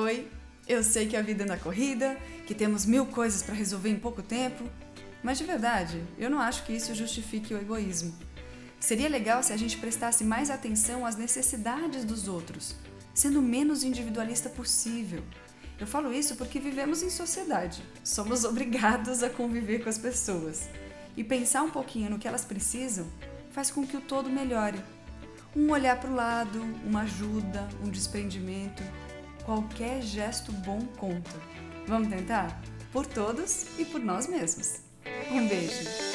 Oi, eu sei que a vida anda corrida, que temos mil coisas para resolver em pouco tempo, mas de verdade, eu não acho que isso justifique o egoísmo. Seria legal se a gente prestasse mais atenção às necessidades dos outros, sendo menos individualista possível. Eu falo isso porque vivemos em sociedade, somos obrigados a conviver com as pessoas. E pensar um pouquinho no que elas precisam faz com que o todo melhore. Um olhar para o lado, uma ajuda, um desprendimento, qualquer gesto bom conta. Vamos tentar? Por todos e por nós mesmos. Um beijo!